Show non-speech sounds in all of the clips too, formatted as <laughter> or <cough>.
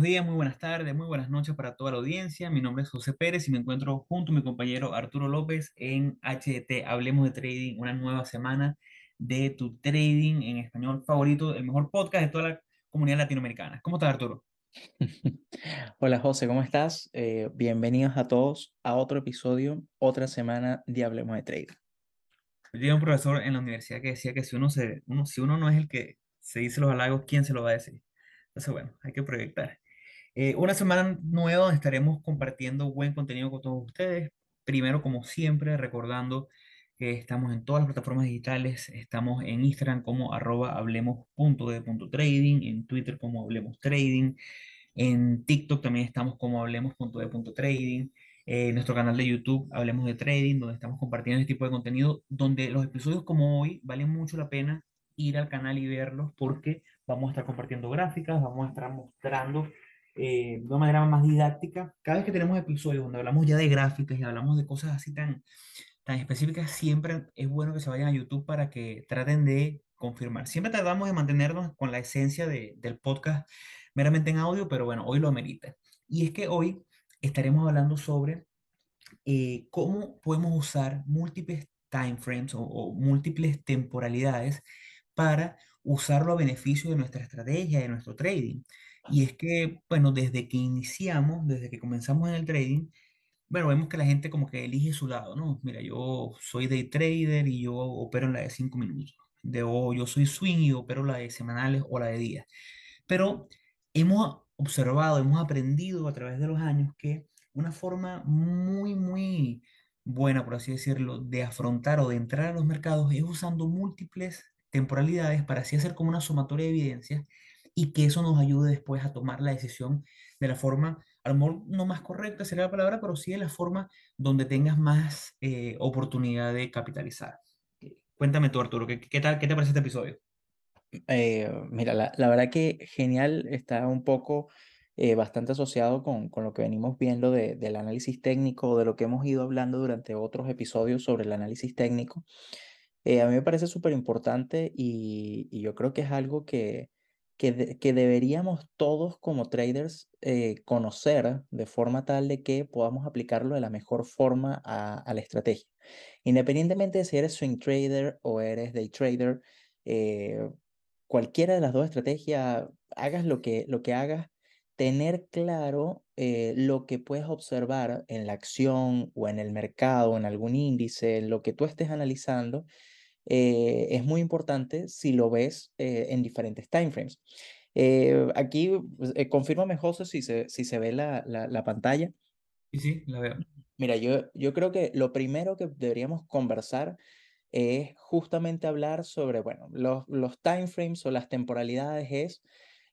Buenos días, muy buenas tardes, muy buenas noches para toda la audiencia. Mi nombre es José Pérez y me encuentro junto a mi compañero Arturo López en HT Hablemos de Trading, una nueva semana de tu trading en español favorito, el mejor podcast de toda la comunidad latinoamericana. ¿Cómo estás, Arturo? <laughs> Hola José, ¿cómo estás? Eh, bienvenidos a todos a otro episodio, otra semana de Hablemos de Trading. Yo tenía un profesor en la universidad que decía que si uno, se, uno, si uno no es el que se dice los halagos, ¿quién se lo va a decir? Entonces, bueno, hay que proyectar. Eh, una semana nueva donde estaremos compartiendo buen contenido con todos ustedes. Primero, como siempre, recordando que estamos en todas las plataformas digitales. Estamos en Instagram como arroba hablemos.de.trading, en Twitter como hablemos trading, en TikTok también estamos como hablemos.de.trading. En nuestro canal de YouTube Hablemos de Trading, donde estamos compartiendo este tipo de contenido, donde los episodios como hoy valen mucho la pena ir al canal y verlos porque vamos a estar compartiendo gráficas, vamos a estar mostrando eh, de una manera más didáctica. Cada vez que tenemos episodios donde hablamos ya de gráficas y hablamos de cosas así tan, tan específicas, siempre es bueno que se vayan a YouTube para que traten de confirmar. Siempre tratamos de mantenernos con la esencia de, del podcast meramente en audio, pero bueno, hoy lo amerita. Y es que hoy estaremos hablando sobre eh, cómo podemos usar múltiples timeframes o, o múltiples temporalidades para usarlo a beneficio de nuestra estrategia, de nuestro trading. Y es que, bueno, desde que iniciamos, desde que comenzamos en el trading, bueno, vemos que la gente como que elige su lado, ¿no? Mira, yo soy day trader y yo opero en la de 5 minutos. De, o yo soy swing y opero la de semanales o la de días. Pero hemos observado, hemos aprendido a través de los años que una forma muy, muy buena, por así decirlo, de afrontar o de entrar a los mercados es usando múltiples temporalidades para así hacer como una sumatoria de evidencias y que eso nos ayude después a tomar la decisión de la forma, a lo mejor no más correcta sería la palabra, pero sí de la forma donde tengas más eh, oportunidad de capitalizar. Cuéntame tú, Arturo, ¿qué, qué, tal, ¿qué te parece este episodio? Eh, mira, la, la, verdad que genial, está un poco eh, bastante asociado con, con, lo que venimos viendo de, del análisis técnico, de lo que hemos ido hablando durante otros episodios sobre el análisis técnico. Eh, a mí me parece súper importante y, y, yo creo que es algo que, que, de, que deberíamos todos como traders eh, conocer de forma tal de que podamos aplicarlo de la mejor forma a, a la estrategia. Independientemente de si eres swing trader o eres day trader, eh, cualquiera de las dos estrategias, hagas lo que, lo que hagas, tener claro eh, lo que puedes observar en la acción o en el mercado, en algún índice, lo que tú estés analizando, eh, es muy importante si lo ves eh, en diferentes timeframes. Eh, aquí, pues, confírmame, José, si se, si se ve la, la, la pantalla. Sí, sí, la veo. Mira, yo, yo creo que lo primero que deberíamos conversar es justamente hablar sobre, bueno, los, los timeframes o las temporalidades es,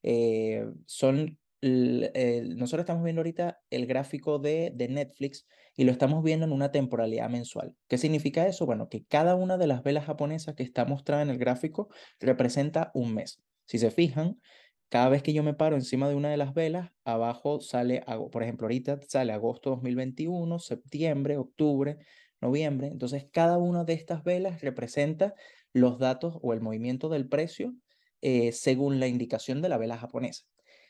eh, son, eh, nosotros estamos viendo ahorita el gráfico de, de Netflix y lo estamos viendo en una temporalidad mensual. ¿Qué significa eso? Bueno, que cada una de las velas japonesas que está mostrada en el gráfico representa un mes. Si se fijan, cada vez que yo me paro encima de una de las velas, abajo sale, por ejemplo, ahorita sale agosto 2021, septiembre, octubre, noviembre. Entonces, cada una de estas velas representa los datos o el movimiento del precio eh, según la indicación de la vela japonesa.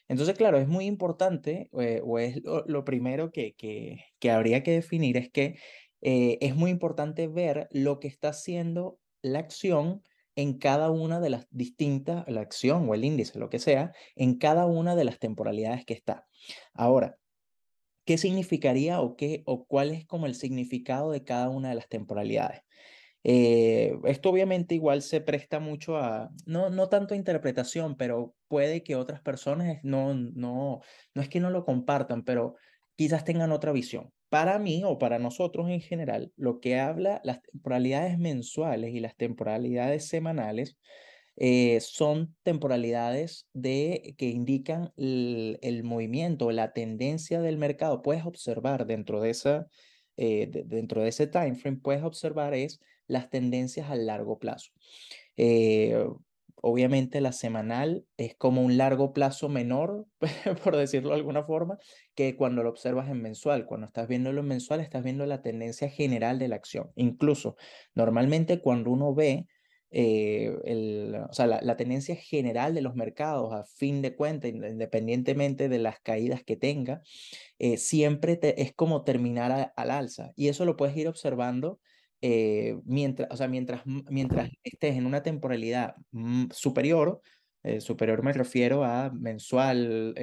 Entonces, claro, es muy importante, eh, o es lo, primero que, que, que, habría que definir, es que eh, es muy importante ver lo que está haciendo la acción en cada una de las distintas, la acción o el índice, lo que sea, en cada una de las temporalidades que está. Ahora, ¿qué significaría o, qué, o cuál es como el significado de cada una de las temporalidades? Eh, esto obviamente igual se presta mucho a, no, no tanto a interpretación, pero puede que otras personas no, no, no es que no lo compartan, pero quizás tengan otra visión. Para mí o para nosotros en general, lo que habla las temporalidades mensuales y las temporalidades semanales eh, son temporalidades de, que indican el, el, movimiento, la tendencia del mercado. Puedes observar dentro de, esa, eh, de, dentro de ese time frame, puedes observar es las tendencias a largo plazo. Eh, obviamente la semanal es como un largo plazo menor, <laughs> por decirlo de alguna forma, que cuando lo observas en mensual. Cuando estás viendo lo mensual, estás viendo la tendencia general de la acción. Incluso, normalmente cuando uno ve eh, el, o sea, la, tendencia general de los mercados, a fin de cuentas, independientemente de las caídas que tenga, eh, siempre te, es como terminar al alza. Y eso lo puedes ir observando eh, mientras, o sea, mientras, mientras estés en una temporalidad mm, superior, superior me refiero a mensual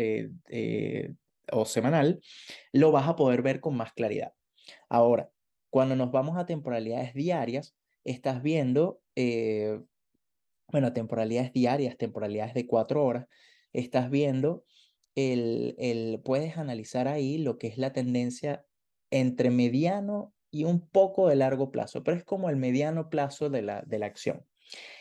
o semanal, lo vas a poder ver con más claridad. Ahora, cuando nos vamos a temporalidades diarias, estás viendo, eh, bueno, temporalidades diarias, temporalidades de cuatro horas, estás viendo, el, el, puedes analizar ahí lo que es la tendencia entre mediano y un poco de largo plazo, pero es como el mediano plazo de la, de la acción.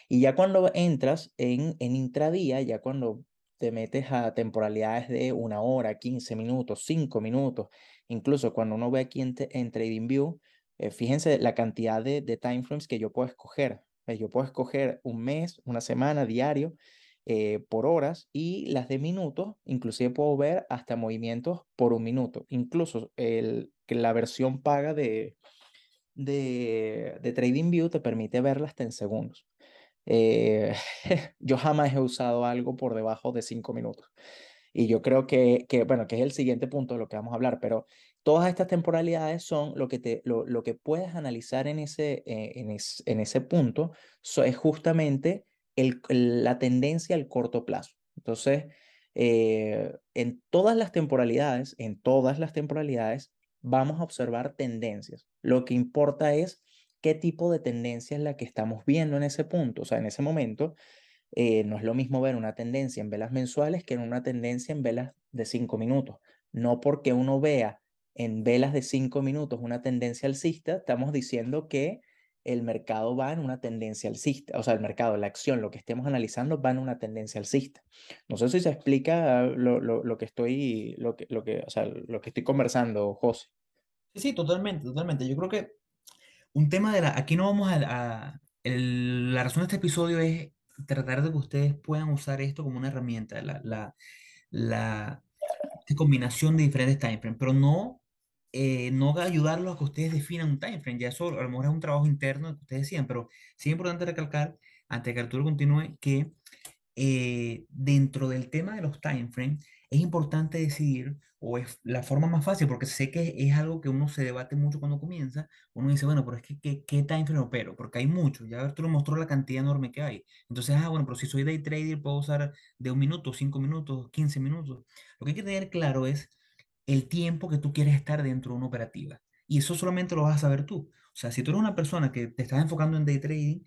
Y ya cuando entras en, en intradía, ya cuando te metes a temporalidades de una hora, 15 minutos, 5 minutos, incluso cuando uno ve aquí en, en TradingView, eh, fíjense la cantidad de, de timeframes que yo puedo escoger. yo puedo escoger un mes, una semana, diario, eh, por horas y las de minutos, inclusive puedo ver hasta movimientos por un minuto. Incluso el, la versión paga de, de, de TradingView te permite verla hasta en segundos. Eh, <laughs> yo jamás he usado algo por debajo de cinco minutos. Y yo creo que, que, bueno, que es el siguiente punto de lo que vamos a hablar, pero todas estas temporalidades son lo que, te, lo, lo que puedes analizar en ese, eh, en, en ese punto, es justamente la tendencia al corto plazo. Entonces, eh, en todas las temporalidades, en todas las temporalidades, vamos a observar tendencias. Lo que importa es qué tipo de tendencia es la que estamos viendo en ese punto, o sea, en ese momento. Eh, no es lo mismo ver una tendencia en velas mensuales que en una tendencia en velas de cinco minutos. No porque uno vea en velas de cinco minutos una tendencia alcista, estamos diciendo que el mercado va en una tendencia alcista, o sea, el mercado, la acción, lo que estemos analizando va en una tendencia alcista. No sé si se explica lo, lo, lo que estoy, lo que, lo que, o sea, lo que estoy conversando, José. Sí, totalmente, totalmente. Yo creo que un tema de la, aquí no vamos a, la razón de este episodio es tratar de que ustedes puedan usar esto como una herramienta, la, la, la combinación de diferentes timeframes, pero no, eh, no ayudarlos a que ustedes definan un timeframe, ya eso a lo mejor es un trabajo interno que ustedes decían, pero sí es importante recalcar, antes que Arturo continúe, que eh, dentro del tema de los timeframes, es importante decidir, o es la forma más fácil, porque sé que es algo que uno se debate mucho cuando comienza, uno dice, bueno, pero es que, ¿qué, qué timeframe opero? Porque hay muchos, ya Arturo mostró la cantidad enorme que hay. Entonces, ah, bueno, pero si soy day trader, puedo usar de un minuto, cinco minutos, 15 minutos. Lo que hay que tener claro es el tiempo que tú quieres estar dentro de una operativa. Y eso solamente lo vas a saber tú. O sea, si tú eres una persona que te estás enfocando en day trading,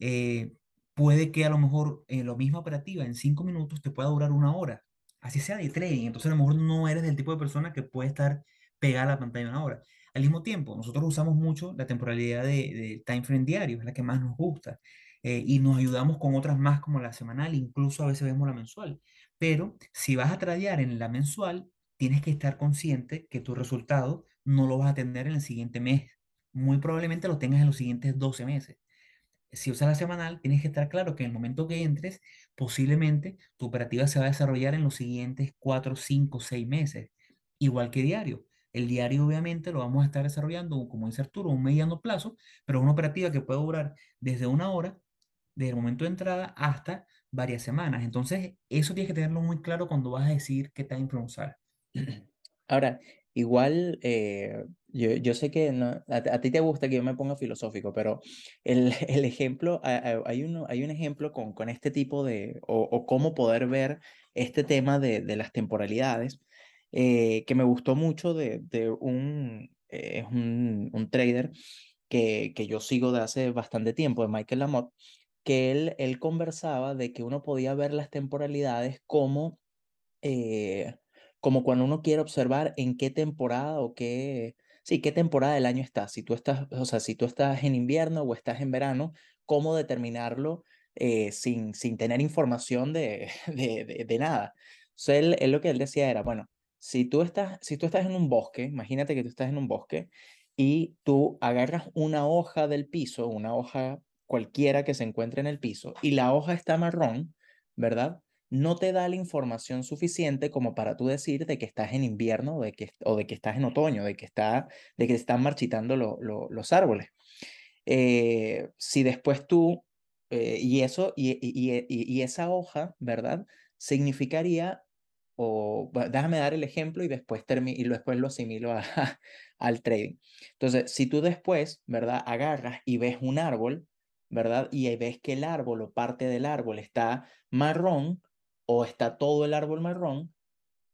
eh, puede que a lo mejor en la misma operativa en cinco minutos te pueda durar una hora así sea de trading. Entonces a lo mejor no eres del tipo de persona que puede estar pegada a la pantalla una hora. Al mismo tiempo, nosotros usamos mucho la temporalidad de, de time frame diario, es la que más nos gusta. Eh, y nos ayudamos con otras más como la semanal, incluso a veces vemos la mensual. Pero si vas a tradear en la mensual, tienes que estar consciente que tu resultado no lo vas a tener en el siguiente mes. Muy probablemente lo tengas en los siguientes 12 meses si usas la semanal, tienes que estar claro que en el momento que entres, posiblemente tu operativa se va a desarrollar en los siguientes 4, 5, 6 meses, igual que diario. El diario obviamente lo vamos a estar desarrollando, como dice Arturo, un mediano plazo, pero es una operativa que puede durar desde una hora, desde el momento de entrada hasta varias semanas. Entonces, eso tienes que tenerlo muy claro cuando vas a decir qué time frame usar. Ahora, igual, eh, yo, yo, sé que no, a, ti te gusta que yo me ponga filosófico, pero el, <laughs> el ejemplo, hay, uno, hay un ejemplo con, con este tipo de, o, o cómo poder ver este tema de, de las temporalidades, eh, que me gustó mucho de, de un, eh, un, un, trader que, que yo sigo de hace bastante tiempo, de Michael Lamotte, que él, él conversaba de que uno podía ver las temporalidades como... Eh, como cuando uno quiere observar en qué temporada o qué, sí, qué temporada del año estás. Si tú estás, o sea, si tú estás en invierno o estás en verano, cómo determinarlo eh, sin, sin tener información de, <laughs> de, nada. O él, él, lo que él decía era, bueno, si tú, estás, si tú estás en un bosque, imagínate que tú estás en un bosque y tú agarras una hoja del piso, una hoja cualquiera que se encuentre en el piso, y la hoja está marrón, ¿verdad? No te da la información suficiente como para tú decir de que estás en invierno o de que, o de que estás en otoño, de que, está, de que están marchitando los árboles. Eh, si después tú eh, y eso, y, y, y, y esa hoja, ¿verdad? Significaría, o déjame dar el ejemplo y después, y después lo asimilo a, <laughs> al trading. Entonces, si tú después, ¿verdad? Agarras y ves un árbol, ¿verdad? Y ves que el árbol o parte del árbol está marrón o está todo el árbol marrón,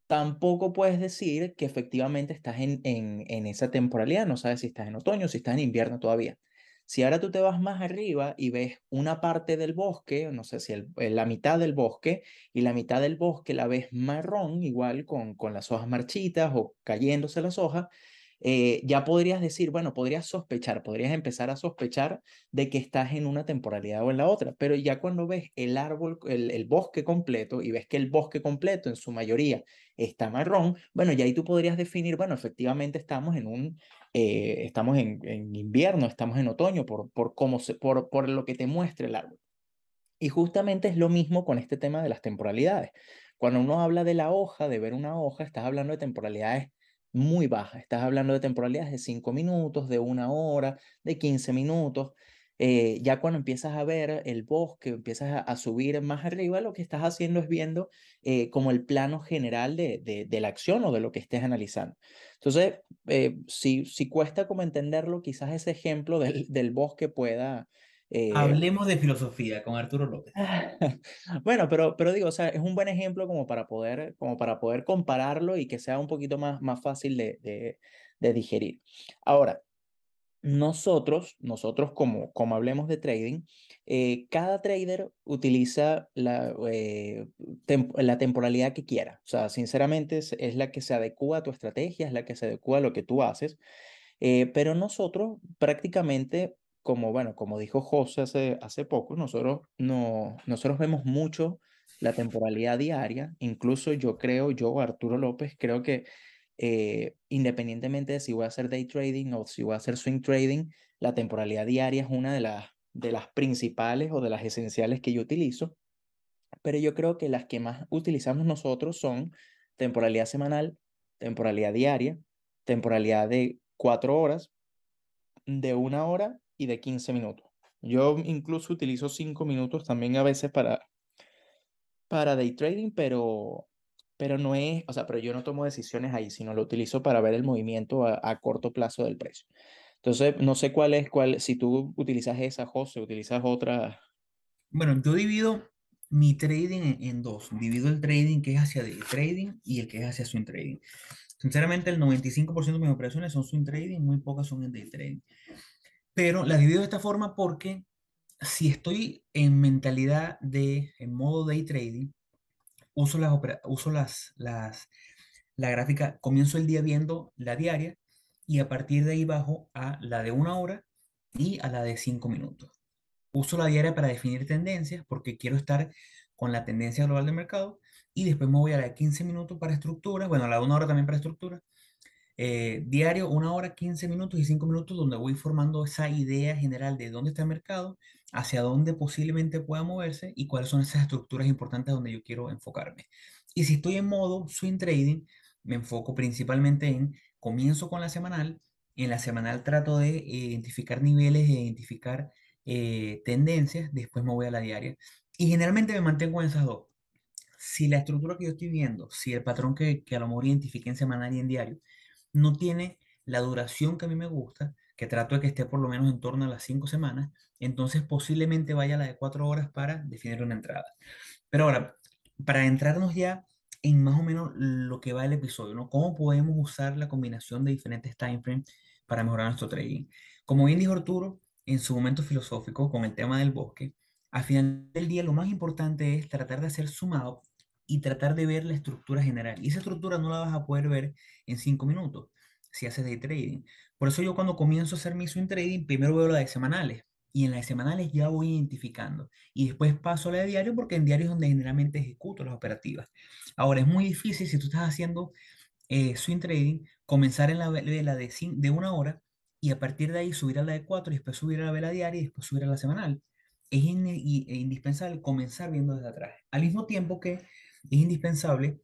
tampoco puedes decir que efectivamente estás en, en, en esa temporalidad, no sabes si estás en otoño, si estás en invierno todavía. Si ahora tú te vas más arriba y ves una parte del bosque, no sé si el, la mitad del bosque, y la mitad del bosque la ves marrón, igual con, con las hojas marchitas o cayéndose las hojas, eh, ya podrías decir, bueno, podrías sospechar, podrías empezar a sospechar de que estás en una temporalidad o en la otra, pero ya cuando ves el árbol, el, bosque completo y ves que el bosque completo en su mayoría está marrón, bueno, ya ahí tú podrías definir, bueno, efectivamente estamos en un, eh, estamos en, en, invierno, estamos en otoño, por, por, cómo se, por, por lo que te muestra el árbol. Y justamente es lo mismo con este tema de las temporalidades. Cuando uno habla de la hoja, de ver una hoja, estás hablando de temporalidades muy baja. Estás hablando de temporalidades de 5 minutos, de una hora, de 15 minutos. Eh, ya cuando empiezas a ver el bosque, empiezas a, subir más arriba, lo que estás haciendo es viendo eh, como el plano general de, de, la acción o de lo que estés analizando. Entonces, eh, si, si cuesta como entenderlo, quizás ese ejemplo del, del bosque pueda, eh, Hablemos de filosofía con Arturo López. <laughs> bueno, pero, pero digo, o sea, es un buen ejemplo como para poder, como para poder compararlo y que sea un poquito más, más fácil de, de, de digerir. Ahora, nosotros, nosotros como, como hablemos de trading, eh, cada trader utiliza la, eh, la temporalidad que quiera. O sea, sinceramente es, es, la que se adecua a tu estrategia, es la que se adecua a lo que tú haces. pero nosotros prácticamente como, bueno, como dijo José hace, hace poco, nosotros, no, nosotros vemos mucho la temporalidad diaria, incluso yo creo, yo, Arturo López, creo que eh, independientemente de si voy a hacer day trading o si voy a hacer swing trading, la temporalidad diaria es una de las, de las principales o de las esenciales que yo utilizo, pero yo creo que las que más utilizamos nosotros son temporalidad semanal, temporalidad diaria, temporalidad de cuatro horas, de una hora y de 15 minutos. Yo incluso utilizo 5 minutos también a veces para, para day trading, pero, pero no es, o sea, pero yo no tomo decisiones ahí, sino lo utilizo para ver el movimiento a, corto plazo del precio. Entonces, no sé cuál es, cuál, si tú utilizas esa, José, utilizas otra. Bueno, yo divido mi trading en, dos. Divido el trading que es hacia day trading y el que es hacia swing trading. Sinceramente, el 95% de mis operaciones son swing trading, muy pocas son en day trading. Pero la divido de esta forma porque si estoy en mentalidad de, en modo day trading, uso las, uso las, las, la gráfica, comienzo el día viendo la diaria y a partir de ahí bajo a la de una hora y a la de cinco minutos. Uso la diaria para definir tendencias porque quiero estar con la tendencia global del mercado y después me voy a la de 15 minutos para estructura, bueno, a la de una hora también para estructura eh, diario, una hora, 15 minutos y 5 minutos, donde voy formando esa idea general de dónde está el mercado, hacia dónde posiblemente pueda moverse y cuáles son esas estructuras importantes donde yo quiero enfocarme. Y si estoy en modo swing trading, me enfoco principalmente en, comienzo con la semanal, en la semanal trato de identificar niveles, de identificar eh, tendencias, después me voy a la diaria. Y generalmente me mantengo en esas dos. Si la estructura que yo estoy viendo, si el patrón que, que a lo mejor identifique en semanal y en diario, no tiene la duración que a mí me gusta, que trato de que esté por lo menos en torno a las cinco semanas, entonces posiblemente vaya a la de cuatro horas para definir una entrada. Pero ahora, para entrarnos ya en más o menos lo que va el episodio, ¿no? ¿Cómo podemos usar la combinación de diferentes time frames para mejorar nuestro trading? Como bien dijo Arturo, en su momento filosófico con el tema del bosque, al final del día lo más importante es tratar de hacer sumado y tratar de ver la estructura general. Y esa estructura no la vas a poder ver en cinco minutos si haces day trading. Por eso yo cuando comienzo a hacer mi swing trading, primero veo la de semanales. Y en las semanales ya voy identificando. Y después paso a la de diario porque en diario es donde generalmente ejecuto las operativas. Ahora, es muy difícil si tú estás haciendo eh, swing trading, comenzar en la vela de, de una hora y a partir de ahí subir a la de cuatro y después subir a la vela diaria y después subir a la semanal. Es indispensable comenzar viendo desde atrás. Al mismo tiempo que es indispensable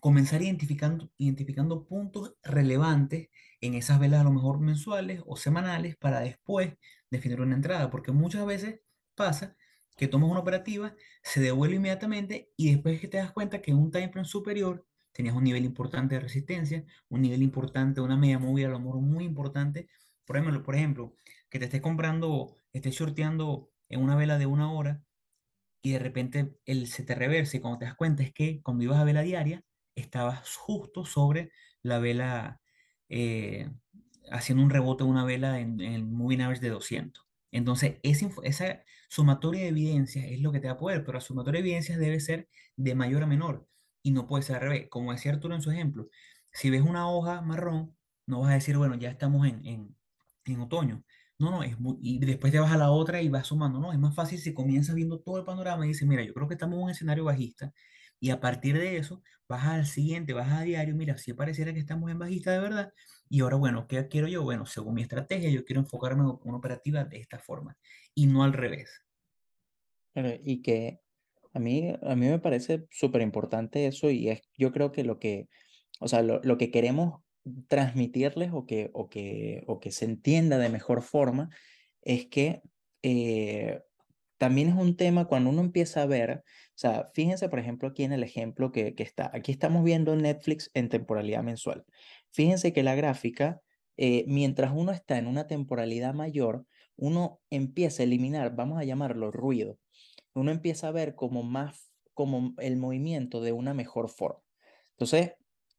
comenzar identificando, identificando puntos relevantes en esas velas a lo mejor mensuales o semanales para después definir una entrada, porque muchas veces pasa que tomas una operativa, se devuelve inmediatamente y después que te das cuenta que en un time frame superior tenías un nivel importante de resistencia, un nivel importante, una media móvil a lo mejor muy importante. Por ejemplo, por ejemplo, que te estés comprando, estés shorteando en una vela de una hora y de repente el, se te reverse y cuando te das cuenta es que cuando ibas a vela diaria estabas justo sobre la vela eh, haciendo un rebote de una vela en, en el moving average de 200. Entonces, esa, esa sumatoria de evidencias es lo que te va a poder, pero la sumatoria de evidencias debe ser de mayor a menor y no puede ser al revés. Como decía Arturo en su ejemplo, si ves una hoja marrón, no vas a decir, bueno, ya estamos en, en, en otoño. No, no, es muy, y después te vas a la otra y vas sumando. No, es más fácil si comienzas viendo todo el panorama y dices, mira, yo creo que estamos en un escenario bajista y a partir de eso vas al siguiente, vas a diario, mira, si pareciera que estamos en bajista de verdad y ahora, bueno, ¿qué quiero yo? Bueno, según mi estrategia, yo quiero enfocarme en una operativa de esta forma y no al revés. y que a mí, a mí me parece súper importante eso y es, yo creo que lo que, o sea, lo, lo que queremos transmitirles o que, o, que, o que se entienda de mejor forma es que eh, también es un tema cuando uno empieza a ver, o sea, fíjense por ejemplo aquí en el ejemplo que, que está, aquí estamos viendo Netflix en temporalidad mensual. Fíjense que la gráfica, eh, mientras uno está en una temporalidad mayor, uno empieza a eliminar, vamos a llamarlo ruido, uno empieza a ver como más, como el movimiento de una mejor forma. Entonces,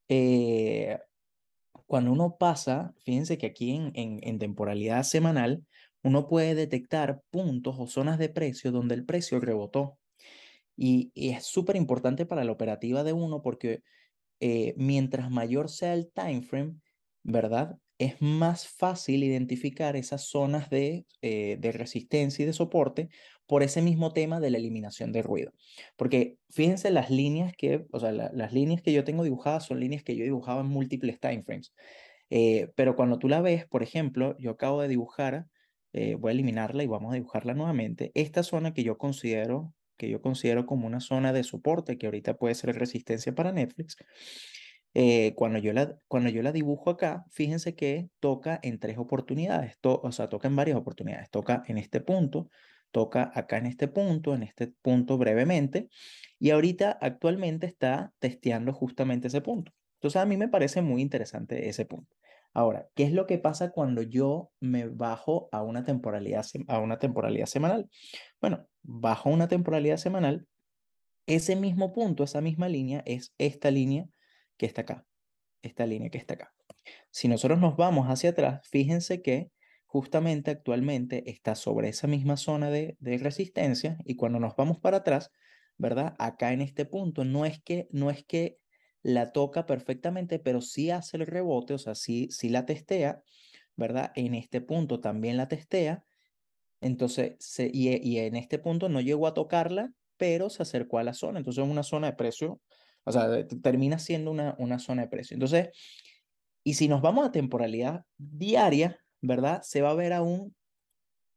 eh, cuando uno pasa, fíjense que aquí en, en, temporalidad semanal, uno puede detectar puntos o zonas de precio donde el precio rebotó. Y, es súper importante para la operativa de uno porque eh, mientras mayor sea el time frame, ¿verdad? Es más fácil identificar esas zonas de, eh, de resistencia y de soporte por ese mismo tema de la eliminación de ruido. Porque fíjense las líneas que, o sea, las líneas que yo tengo dibujadas son líneas que yo dibujaba en múltiples timeframes. Eh, pero cuando tú la ves, por ejemplo, yo acabo de dibujar, eh, voy a eliminarla y vamos a dibujarla nuevamente, esta zona que yo considero que yo considero como una zona de soporte, que ahorita puede ser resistencia para Netflix, eh, cuando, yo la, cuando yo la dibujo acá, fíjense que toca en tres oportunidades, o sea, toca en varias oportunidades, toca en este punto, toca acá en este punto, en este punto brevemente, y ahorita actualmente está testeando justamente ese punto. Entonces a mí me parece muy interesante ese punto. Ahora, ¿qué es lo que pasa cuando yo me bajo a una temporalidad, a una temporalidad semanal? Bueno, bajo una temporalidad semanal, ese mismo punto, esa misma línea es esta línea que está acá, esta línea que está acá. Si nosotros nos vamos hacia atrás, fíjense que justamente actualmente está sobre esa misma zona de, resistencia y cuando nos vamos para atrás, ¿verdad? Acá en este punto no es que, no es que la toca perfectamente, pero sí hace el rebote, o sea, sí, sí la testea, ¿verdad? En este punto también la testea. Entonces, y, en este punto no llegó a tocarla, pero se acercó a la zona. Entonces, es una zona de precio, o sea, termina siendo una, una zona de precio. Entonces, y si nos vamos a temporalidad diaria, ¿verdad? Se va a ver aún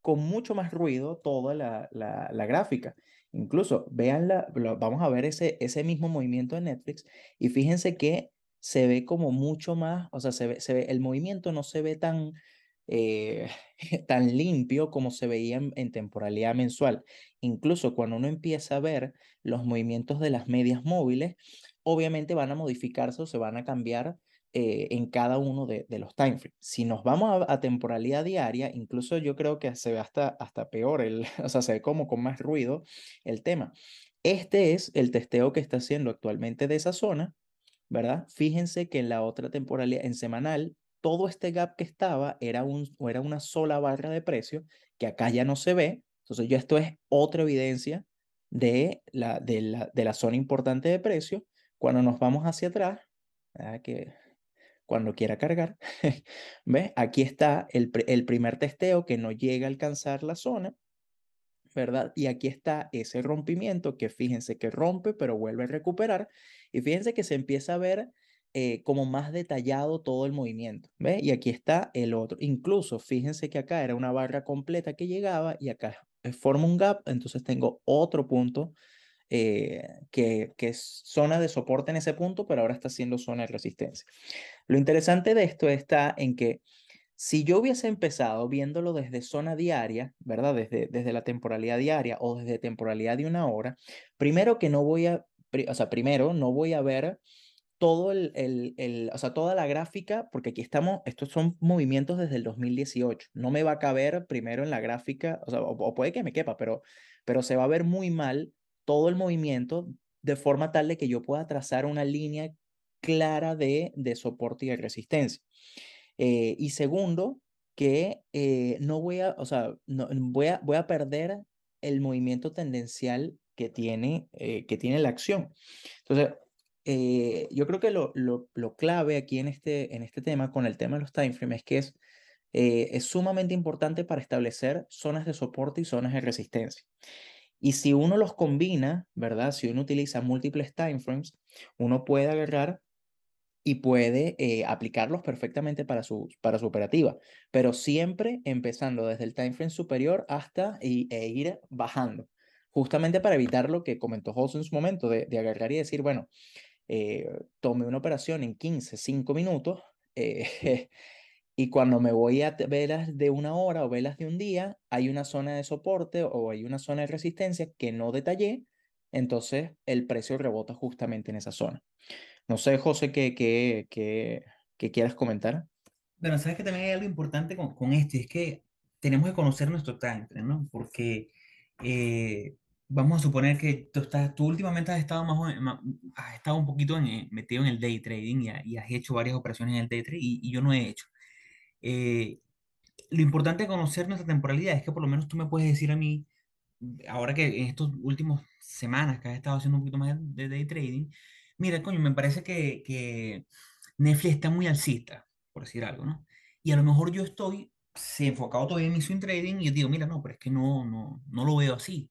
con mucho más ruido toda la, la, gráfica. Incluso, veanla, vamos a ver ese, ese mismo movimiento de Netflix y fíjense que se ve como mucho más, o sea, se ve, se ve el movimiento no se ve tan, eh, <laughs> tan limpio como se veía en, temporalidad mensual. Incluso cuando uno empieza a ver los movimientos de las medias móviles, obviamente van a modificarse o se van a cambiar eh, en cada uno de, los time frames. Si nos vamos a, temporalidad diaria, incluso yo creo que se ve hasta, hasta peor, el, <laughs> o sea, se ve como con más ruido el tema. Este es el testeo que está haciendo actualmente de esa zona, ¿verdad? Fíjense que en la otra temporalidad, en semanal, todo este gap que estaba era, un, era una sola barra de precio, que acá ya no se ve. Entonces, yo esto es otra evidencia de la, de la, de la zona importante de precio. Cuando nos vamos hacia atrás, que cuando quiera cargar. <laughs> ¿Ves? Aquí está el, el primer testeo que no llega a alcanzar la zona, ¿verdad? Y aquí está ese rompimiento que fíjense que rompe, pero vuelve a recuperar. Y fíjense que se empieza a ver eh, como más detallado todo el movimiento. ¿Ves? Y aquí está el otro. Incluso fíjense que acá era una barra completa que llegaba y acá eh, forma un gap, entonces tengo otro punto eh, que, que, es zona de soporte en ese punto, pero ahora está siendo zona de resistencia. Lo interesante de esto está en que Si yo hubiese empezado viéndolo desde zona diaria, ¿verdad? Desde, desde la temporalidad diaria o desde temporalidad de una hora, primero que no voy a, o sea, primero no voy a ver todo el, el, el, o sea, toda la gráfica, porque aquí estamos, estos son movimientos desde el 2018. No me va a caber primero en la gráfica, o sea, o, puede que me quepa, pero, pero se va a ver muy mal todo el movimiento de forma tal de que yo pueda trazar una línea clara de, de soporte y de resistencia. Eh, y segundo, que eh, no voy a, o sea, no, voy, a, voy a perder el movimiento tendencial que tiene, eh, que tiene la acción. Entonces, eh, yo creo que lo, lo, lo, clave aquí en este, en este tema, con el tema de los time frames, es que es, eh, es sumamente importante para establecer zonas de soporte y zonas de resistencia. Y si uno los combina, ¿verdad? Si uno utiliza múltiples time frames, uno puede agarrar y puede eh, aplicarlos perfectamente para su, para su operativa, pero siempre empezando desde el time frame superior hasta y, e ir bajando, justamente para evitar lo que comentó José en su momento, de, de agarrar y decir, bueno, eh, tome una operación en 15, 5 minutos, eh, <laughs> y cuando me voy a velas de una hora o velas de un día, hay una zona de soporte o hay una zona de resistencia que no detallé, entonces el precio rebota justamente en esa zona. No sé, José, ¿qué, qué, qué, qué quieras comentar? Bueno, sabes que también hay algo importante con, con esto, es que tenemos que conocer nuestro time ¿no? Porque eh, vamos a suponer que tú, estás, tú últimamente has estado, más, has estado un poquito en, metido en el day trading y, has hecho varias operaciones en el day trading y, yo no he hecho. Eh, lo importante de conocer nuestra temporalidad es que por lo menos tú me puedes decir a mí, ahora que en estos últimos semanas que has estado haciendo un poquito más de day trading, mira, coño, me parece que, que Netflix está muy alcista, por decir algo, ¿no? Y a lo mejor yo estoy se enfocado todavía en mi swing trading y yo digo, mira, no, pero es que no, no, no lo veo así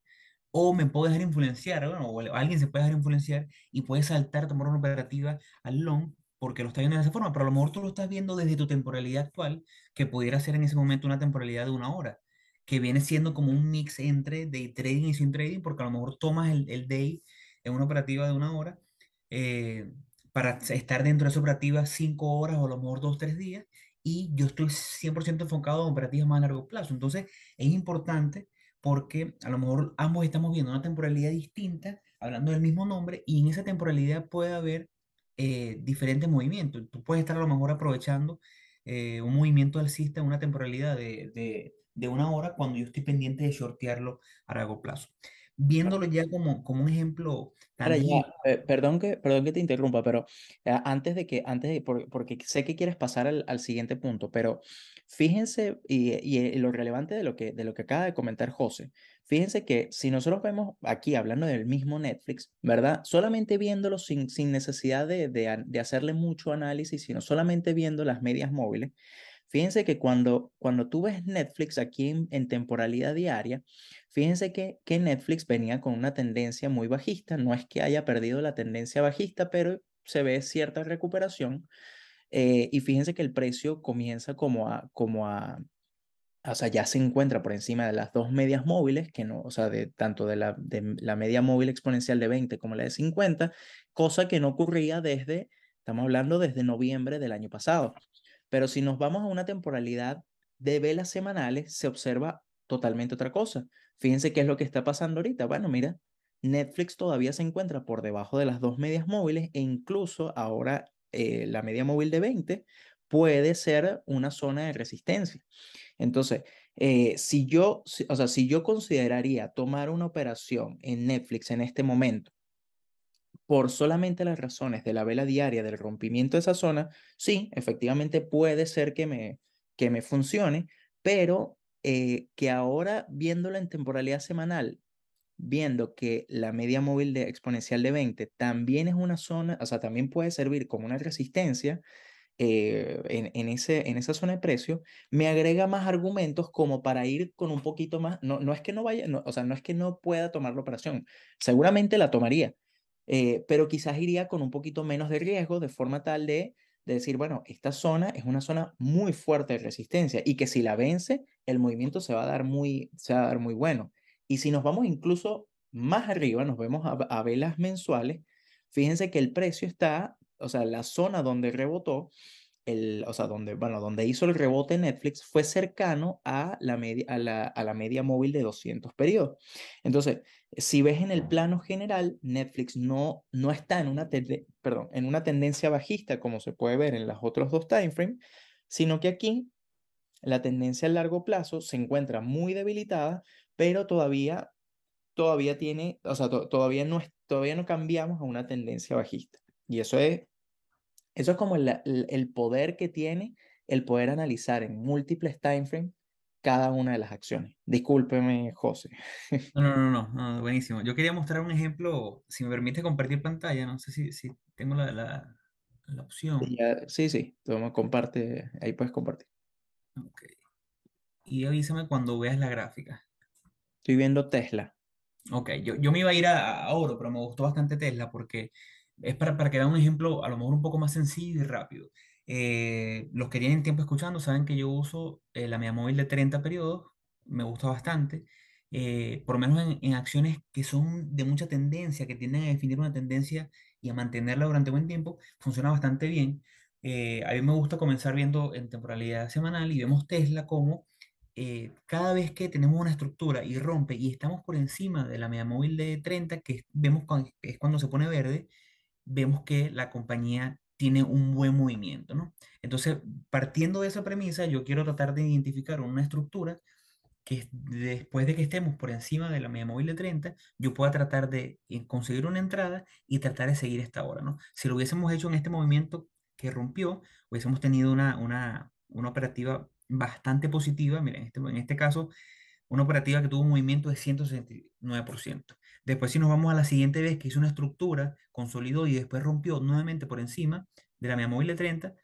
o me puedo dejar influenciar, bueno, o alguien se puede dejar influenciar y puede saltar, tomar una operativa al long porque lo está viendo de esa forma, pero a lo mejor tú lo estás viendo desde tu temporalidad actual, que pudiera ser en ese momento una temporalidad de una hora, que viene siendo como un mix entre day trading y swing trading, porque a lo mejor tomas el, el day en una operativa de una hora eh, para estar dentro de esa operativa cinco horas o a lo mejor dos, tres días, y yo estoy 100% enfocado en operativas más a largo plazo. Entonces, es importante porque a lo mejor ambos estamos viendo una temporalidad distinta, hablando del mismo nombre, y en esa temporalidad puede haber eh, diferentes movimientos. Tú puedes estar a lo mejor aprovechando eh, un movimiento alcista en una temporalidad de, de, de, una hora cuando yo estoy pendiente de shortearlo a largo plazo. Viéndolo ya como, como un ejemplo también... Eh, perdón, que, perdón que te interrumpa, pero antes de que, antes de, porque sé que quieres pasar al, al siguiente punto, pero Fíjense, y, y, lo relevante de lo, que, de lo que acaba de comentar José, fíjense que si nosotros vemos aquí hablando del mismo Netflix, ¿verdad? Solamente viéndolo sin, sin necesidad de, de, de hacerle mucho análisis, sino solamente viendo las medias móviles, fíjense que cuando, cuando tú ves Netflix aquí en, en temporalidad diaria, fíjense que, que Netflix venía con una tendencia muy bajista, no es que haya perdido la tendencia bajista, pero se ve cierta recuperación eh, y fíjense que el precio comienza como a, como a, o sea, ya se encuentra por encima de las dos medias móviles, que no, o sea, de, tanto de la, de la media móvil exponencial de 20 como la de 50, cosa que no ocurría desde, estamos hablando desde noviembre del año pasado. Pero si nos vamos a una temporalidad de velas semanales, se observa totalmente otra cosa. Fíjense qué es lo que está pasando ahorita. Bueno, mira, Netflix todavía se encuentra por debajo de las dos medias móviles e incluso ahora eh, la media móvil de 20 puede ser una zona de resistencia. Entonces, eh, si yo, o sea, si yo consideraría tomar una operación en Netflix en este momento por solamente las razones de la vela diaria del rompimiento de esa zona, sí, efectivamente puede ser que me, que me funcione, pero eh, que ahora viéndola en temporalidad semanal viendo que la media móvil de exponencial de 20 también es una zona, o sea, también puede servir como una resistencia eh, en, en, ese, en esa zona de precio, me agrega más argumentos como para ir con un poquito más, no, no es que no vaya, no, o sea, no es que no pueda tomar la operación, seguramente la tomaría, eh, pero quizás iría con un poquito menos de riesgo de forma tal de, de decir, bueno, esta zona es una zona muy fuerte de resistencia y que si la vence, el movimiento se va a dar muy, se va a dar muy bueno. Y si nos vamos incluso más arriba, nos vemos a, velas mensuales, fíjense que el precio está, o sea, la zona donde rebotó el, o sea, donde, bueno, donde hizo el rebote Netflix fue cercano a la media, a la, a la media móvil de 200 periodos. Entonces, si ves en el plano general, Netflix no, no está en una, perdón, en una tendencia bajista como se puede ver en los otros dos timeframes, sino que aquí la tendencia a largo plazo se encuentra muy debilitada, pero todavía, todavía tiene, o sea, todavía, no todavía no cambiamos a una tendencia bajista. Y eso es eso es como el, el, poder que tiene el poder analizar en múltiples timeframes cada una de las acciones. Discúlpeme, José. <laughs> No, no, no, no, buenísimo. Yo quería mostrar un ejemplo, si me permite compartir pantalla, no sé si, si tengo la, la, la opción. sí, sí, toma, comparte, ahí puedes compartir. Ok. Y avísame cuando veas la gráfica. Estoy viendo Tesla. Ok, yo, yo me iba a ir a, a oro, pero me gustó bastante Tesla porque es para, para que vean un ejemplo a lo mejor un poco más sencillo y rápido. Eh, los que tienen tiempo escuchando saben que yo uso eh, la media móvil de 30 periodos, me gusta bastante, eh, por lo menos en, en, acciones que son de mucha tendencia, que tienden a definir una tendencia y a mantenerla durante buen tiempo, funciona bastante bien. a mí me gusta comenzar viendo en temporalidad semanal y vemos Tesla como cada vez que tenemos una estructura y rompe y estamos por encima de la media móvil de 30, que vemos cuando, es cuando se pone verde, vemos que la compañía tiene un buen movimiento, ¿no? Entonces, partiendo de esa premisa, yo quiero tratar de identificar una estructura que después de que estemos por encima de la media móvil de 30, yo pueda tratar de eh, conseguir una entrada y tratar de seguir esta hora, ¿no? Si lo hubiésemos hecho en este movimiento que rompió, hubiésemos tenido una, una, una operativa bastante positiva, miren, en este, en este caso, una operativa que tuvo un movimiento de 169%. Después si nos vamos a la siguiente vez que hizo una estructura, consolidó y después rompió nuevamente por encima de la media móvil de 30,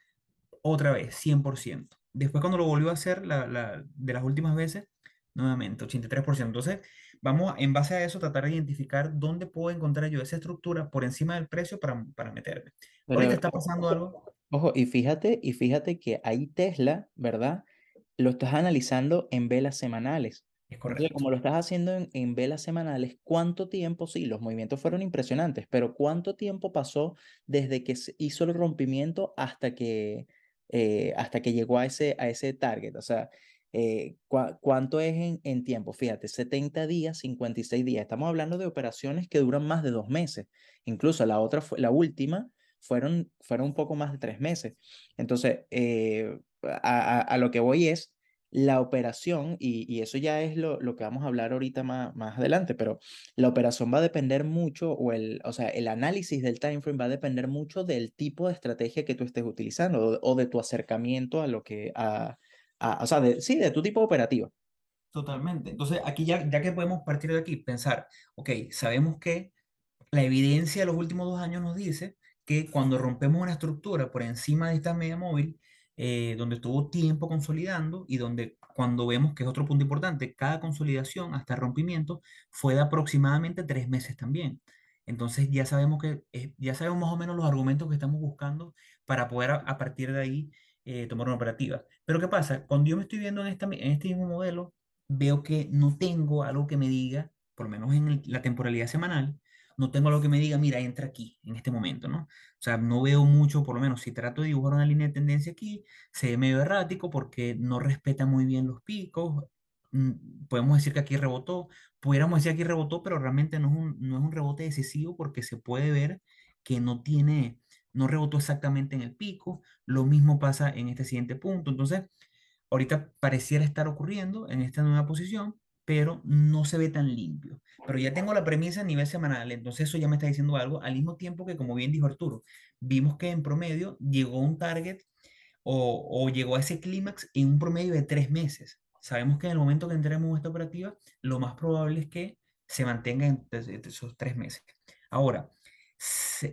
otra vez, 100%. Después cuando lo volvió a hacer la, de las últimas veces, nuevamente, 83%. Entonces, vamos en base a eso tratar de identificar dónde puedo encontrar yo esa estructura por encima del precio para, para meterme. Ahorita está pasando algo. Ojo, y fíjate, y fíjate que ahí Tesla, ¿verdad? Lo estás analizando en velas semanales. Es correcto. como lo estás haciendo en, velas semanales, ¿cuánto tiempo? Sí, los movimientos fueron impresionantes, pero ¿cuánto tiempo pasó desde que se hizo el rompimiento hasta que, eh, hasta que llegó a ese, a ese target? O sea, eh, ¿cuánto es en, en, tiempo? Fíjate, 70 días, 56 días. Estamos hablando de operaciones que duran más de dos meses. Incluso la otra, la última, fueron, fueron un poco más de tres meses. Entonces, eh, a, a lo que voy es la operación, y, eso ya es lo, lo, que vamos a hablar ahorita más, más adelante, pero la operación va a depender mucho, o, el, o sea, el análisis del time frame va a depender mucho del tipo de estrategia que tú estés utilizando o, de tu acercamiento a lo que, a, a, o sea, de, sí, de tu tipo operativo. Totalmente. Entonces, aquí ya, ya que podemos partir de aquí, pensar, ok, sabemos que la evidencia de los últimos dos años nos dice que cuando rompemos una estructura por encima de esta media móvil, eh, donde estuvo tiempo consolidando y donde cuando vemos que es otro punto importante, cada consolidación hasta rompimiento fue de aproximadamente tres meses también. Entonces ya sabemos que eh, ya sabemos más o menos los argumentos que estamos buscando para poder a, partir de ahí eh, tomar una operativa. Pero ¿qué pasa? Cuando yo me estoy viendo en, esta, en este mismo modelo, veo que no tengo algo que me diga, por lo menos en la temporalidad semanal, no tengo algo que me diga, mira, entra aquí, en este momento, ¿no? O sea, no veo mucho, por lo menos si trato de dibujar una línea de tendencia aquí, se ve medio errático porque no respeta muy bien los picos. Mm, podemos decir que aquí rebotó, pudiéramos decir que aquí rebotó, pero realmente no es un, no es un rebote decisivo porque se puede ver que no tiene, no rebotó exactamente en el pico. Lo mismo pasa en este siguiente punto. Entonces, ahorita pareciera estar ocurriendo en esta nueva posición, pero no se ve tan limpio. Pero ya tengo la premisa a nivel semanal, entonces eso ya me está diciendo algo, al mismo tiempo que, como bien dijo Arturo, vimos que en promedio llegó un target o, llegó a ese clímax en un promedio de tres meses. Sabemos que en el momento que entremos en esta operativa, lo más probable es que se mantenga en esos tres meses. Ahora,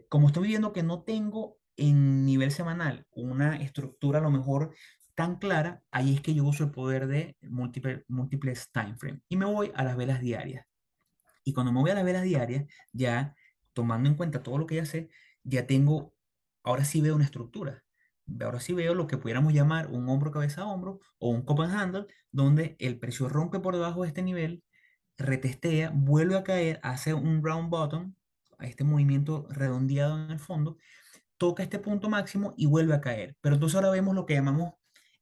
como estoy viendo que no tengo en nivel semanal una estructura a lo mejor tan clara, ahí es que yo uso el poder de múltiples, múltiples time frame y me voy a las velas diarias. Y cuando me voy a las velas diarias, ya tomando en cuenta todo lo que ya sé, ya tengo, ahora sí veo una estructura. Ahora sí veo lo que pudiéramos llamar un hombro cabeza a hombro o un cup and handle, donde el precio rompe por debajo de este nivel, retestea, vuelve a caer, hace un round bottom, este movimiento redondeado en el fondo, toca este punto máximo y vuelve a caer. Pero entonces ahora vemos lo que llamamos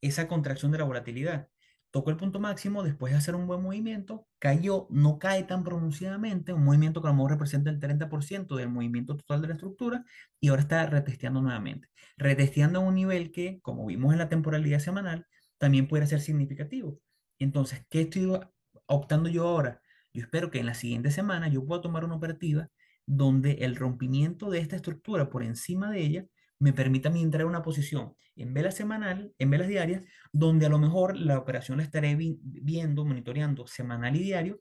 esa contracción de la volatilidad. Tocó el punto máximo después de hacer un buen movimiento, cayó, no cae tan pronunciadamente, un movimiento que a lo mejor representa el 30% del movimiento total de la estructura y ahora está retesteando nuevamente. Retesteando a un nivel que, como vimos en la temporalidad semanal, también puede ser significativo. Entonces, ¿qué estoy optando yo ahora? Yo espero que en la siguiente semana yo pueda tomar una operativa donde el rompimiento de esta estructura por encima de ella me permita a entrar en una posición en vela semanal, en velas diarias, donde a lo mejor la operación la estaré viendo, monitoreando semanal y diario,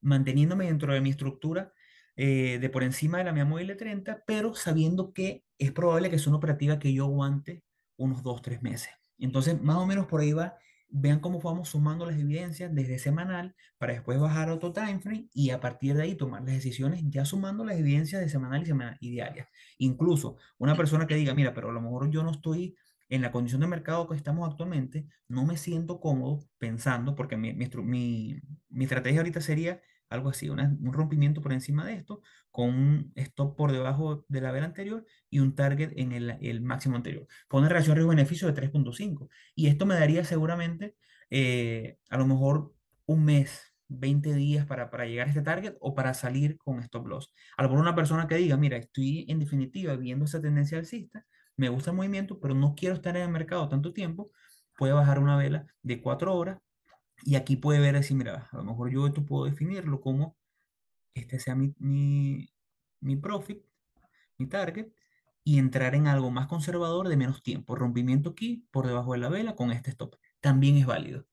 manteniéndome dentro de mi estructura eh, de por encima de la mía móvil de 30, pero sabiendo que es probable que es una operativa que yo aguante unos 2, 3 meses. Entonces, más o menos por ahí va vean cómo vamos sumando las evidencias desde semanal para después bajar a otro time frame y a partir de ahí tomar las decisiones ya sumando las evidencias de semanal y, semanal y diarias. Incluso una persona que diga, mira, pero a lo mejor yo no estoy en la condición de mercado que estamos actualmente, no me siento cómodo pensando, porque mi, mi, mi estrategia ahorita sería algo así, un rompimiento por encima de esto, con un stop por debajo de la vela anterior y un target en el, máximo anterior, con una relación riesgo-beneficio de 3.5. Y esto me daría seguramente eh, a lo mejor un mes, 20 días para, para llegar a este target o para salir con stop loss. A lo mejor una persona que diga, mira, estoy en definitiva viendo esa tendencia alcista, me gusta el movimiento, pero no quiero estar en el mercado tanto tiempo, puede bajar una vela de 4 horas y aquí puede ver así, mira, a lo mejor yo esto puedo definirlo como este sea mi, mi, mi profit, mi target, y entrar en algo más conservador de menos tiempo. Rompimiento aquí por debajo de la vela con este stop. También es válido.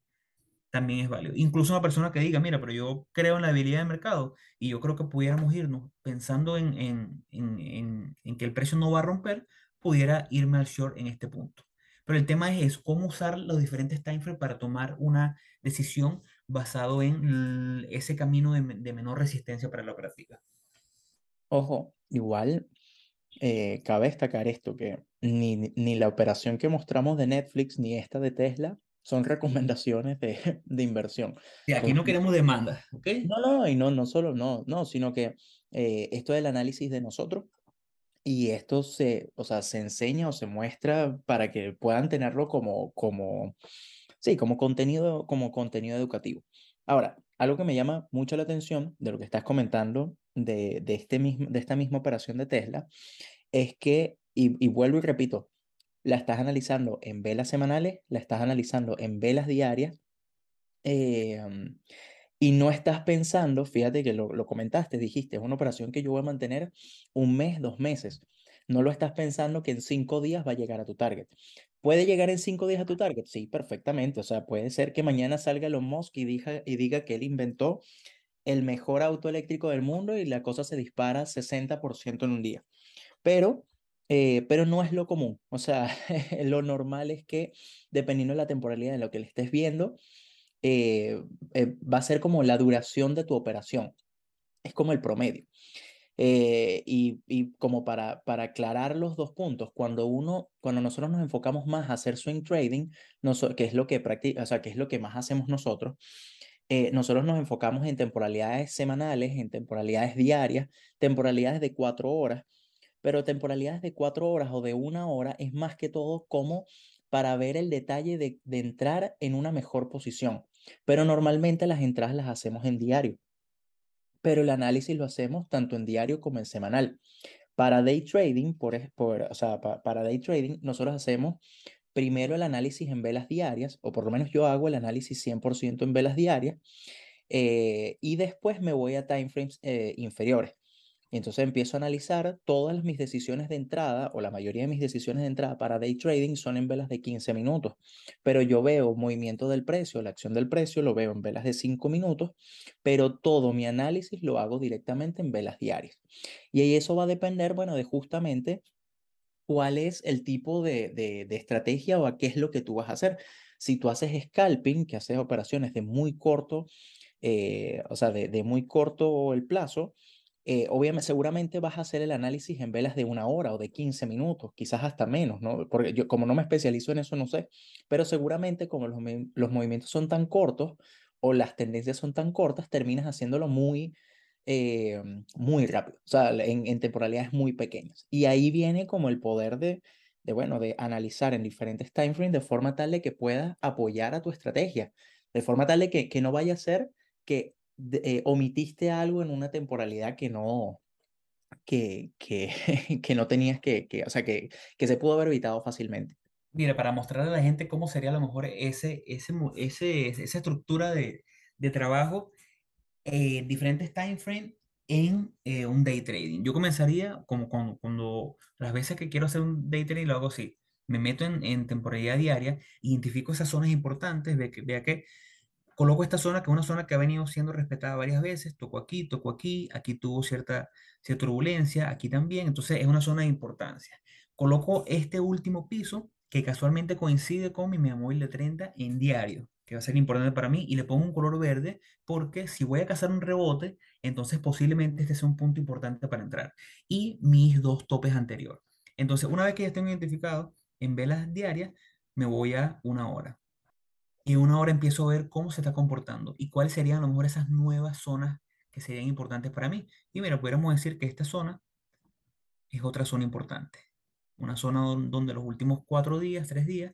También es válido. Incluso una persona que diga, mira, pero yo creo en la habilidad de mercado y yo creo que pudiéramos irnos pensando en, en, en, en que el precio no va a romper, pudiera irme al short en este punto. Pero el tema es cómo usar los diferentes timeframes para tomar una decisión basado en ese camino de, menor resistencia para la operativa. Ojo, igual eh, cabe destacar esto, que ni, ni la operación que mostramos de Netflix ni esta de Tesla son recomendaciones de, de inversión. Y aquí no queremos demanda, ¿ok? No, no, y no, no solo, no, no, sino que eh, esto es el análisis de nosotros y esto se, o sea, se enseña o se muestra para que puedan tenerlo como, como, sí, como contenido, como contenido educativo. Ahora, algo que me llama mucho la atención de lo que estás comentando de, de, este mismo, de esta misma operación de Tesla es que, y, vuelvo y repito, la estás analizando en velas semanales, la estás analizando en velas diarias, eh, y no estás pensando, fíjate que lo, comentaste, dijiste, es una operación que yo voy a mantener un mes, dos meses. No lo estás pensando que en cinco días va a llegar a tu target. ¿Puede llegar en cinco días a tu target? Sí, perfectamente. O sea, puede ser que mañana salga Elon Musk y diga, y diga que él inventó el mejor auto eléctrico del mundo y la cosa se dispara 60% en un día. Pero, eh, pero no es lo común. O sea, <laughs> lo normal es que, dependiendo de la temporalidad de lo que le estés viendo, eh, eh, va a ser como la duración de tu operación. Es como el promedio. Eh, y, y, como para, para aclarar los dos puntos, cuando uno, cuando nosotros nos enfocamos más a hacer swing trading, que es lo que practica, o sea, que es lo que más hacemos nosotros, nosotros nos enfocamos en temporalidades semanales, en temporalidades diarias, temporalidades de cuatro horas, pero temporalidades de cuatro horas o de una hora es más que todo como para ver el detalle de, de entrar en una mejor posición. Pero normalmente las entradas las hacemos en diario. Pero el análisis lo hacemos tanto en diario como en semanal. Para day trading, por, por, o sea, para day trading, nosotros hacemos primero el análisis en velas diarias, o por lo menos yo hago el análisis 100% en velas diarias, eh, y después me voy a timeframes eh, inferiores. Y entonces empiezo a analizar todas mis decisiones de entrada o la mayoría de mis decisiones de entrada para day trading son en velas de 15 minutos, pero yo veo movimiento del precio, la acción del precio lo veo en velas de 5 minutos, pero todo mi análisis lo hago directamente en velas diarias. Y ahí eso va a depender, bueno, de justamente cuál es el tipo de, de, estrategia o a qué es lo que tú vas a hacer. Si tú haces scalping, que haces operaciones de muy corto, eh, o sea, de, de muy corto el plazo, eh, obviamente, seguramente vas a hacer el análisis en velas de una hora o de 15 minutos, quizás hasta menos, ¿no? Porque yo como no me especializo en eso, no sé, pero seguramente como los, los movimientos son tan cortos o las tendencias son tan cortas, terminas haciéndolo muy, eh, muy rápido, o sea, en, en temporalidades muy pequeñas. Y ahí viene como el poder de, de, bueno, de analizar en diferentes time frames de forma tal de que puedas apoyar a tu estrategia, de forma tal de que, que no vaya a ser que eh, omitiste algo en una temporalidad que no, que, que, <laughs> que no tenías que, que, o sea, que, que se pudo haber evitado fácilmente. Mira, para mostrarle a la gente cómo sería a lo mejor ese, ese, ese, esa estructura de, de trabajo, eh, diferentes time frame en eh, un day trading. Yo comenzaría como cuando, cuando las veces que quiero hacer un day trading lo hago así. Me meto en, en temporalidad diaria, identifico esas zonas importantes, ve que, vea que Coloco esta zona, que es una zona que ha venido siendo respetada varias veces, toco aquí, toco aquí, aquí tuvo cierta, cierta turbulencia, aquí también, entonces es una zona de importancia. Coloco este último piso, que casualmente coincide con mi media móvil de 30 en diario, que va a ser importante para mí, y le pongo un color verde, porque si voy a cazar un rebote, entonces posiblemente este sea un punto importante para entrar. Y mis dos topes anteriores. Entonces, una vez que ya tengo identificado en velas diarias, me voy a una hora y una hora empiezo a ver cómo se está comportando y cuáles serían a lo mejor esas nuevas zonas que serían importantes para mí. Y mira, pudiéramos decir que esta zona es otra zona importante. Una zona don- donde los últimos cuatro días, tres días,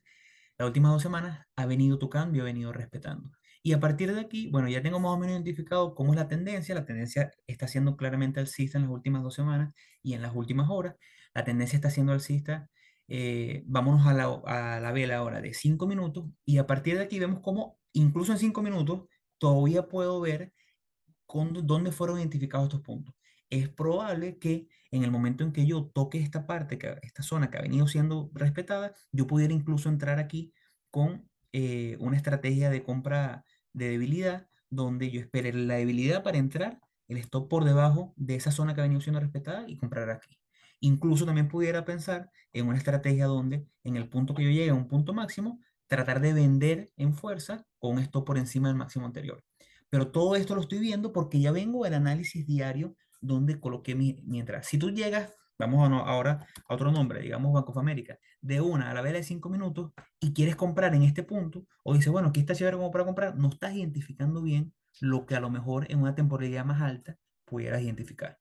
las últimas dos semanas ha venido tocando y ha venido respetando. Y a partir de aquí, bueno, ya tengo más o menos identificado cómo es la tendencia. La tendencia está siendo claramente alcista en las últimas dos semanas y en las últimas horas. La tendencia está siendo alcista. Eh, vámonos a la, vela ahora de cinco minutos y a partir de aquí vemos cómo incluso en cinco minutos todavía puedo ver dónde fueron identificados estos puntos. Es probable que en el momento en que yo toque esta parte, que, esta zona que ha venido siendo respetada, yo pudiera incluso entrar aquí con eh, una estrategia de compra de debilidad, donde yo espere la debilidad para entrar, el stop por debajo de esa zona que ha venido siendo respetada y comprar aquí. Incluso también pudiera pensar en una estrategia donde en el punto que yo llegue a un punto máximo, tratar de vender en fuerza con un stop por encima del máximo anterior. Pero todo esto lo estoy viendo porque ya vengo del análisis diario donde coloqué mi, mi entrada. Si tú llegas, vamos a no- ahora a otro nombre, digamos Banco of America, de una a la vela de cinco minutos y quieres comprar en este punto, o dices, bueno, aquí está chévere como para comprar, no estás identificando bien lo que a lo mejor en una temporalidad más alta pudieras identificar.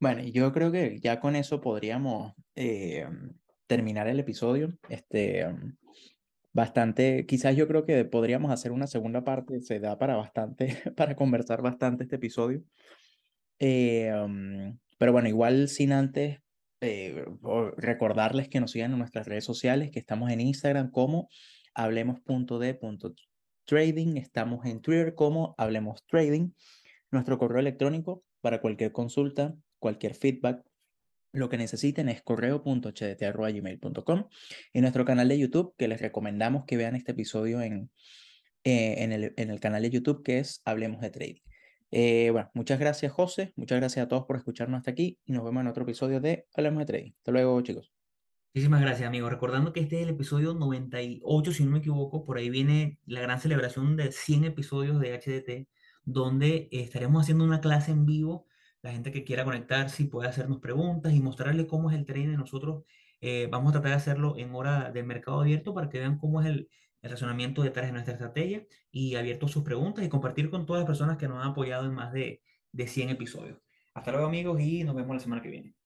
Bueno, yo creo que ya con eso podríamos eh, terminar el episodio. Este, um, bastante, quizás yo creo que podríamos hacer una segunda parte, se da para bastante, <laughs> para conversar bastante este episodio. Eh, um, pero bueno, igual sin antes eh, recordarles que nos sigan en nuestras redes sociales, que estamos en Instagram como hablemos.de.trading, estamos en Twitter como hablemos trading, nuestro correo electrónico para cualquier consulta, cualquier feedback, lo que necesiten es correo.hdt.gmail.com y nuestro canal de YouTube, que les recomendamos que vean este episodio en, eh, en, el, en el canal de YouTube que es Hablemos de Trading. Eh, bueno, muchas gracias José, muchas gracias a todos por escucharnos hasta aquí y nos vemos en otro episodio de Hablemos de Trading. Hasta luego chicos. Muchísimas gracias, amigo. Recordando que este es el episodio 98, si no me equivoco, por ahí viene la gran celebración de 100 episodios de HDT, donde estaremos haciendo una clase en vivo. La gente que quiera conectarse y puede hacernos preguntas y mostrarles cómo es el trading de nosotros. eh, vamos a tratar de hacerlo en hora del mercado abierto para que vean cómo es el, el razonamiento detrás de nuestra estrategia y abierto sus preguntas y compartir con todas las personas que nos han apoyado en más de, de 100 episodios. Hasta luego, amigos, y nos vemos la semana que viene.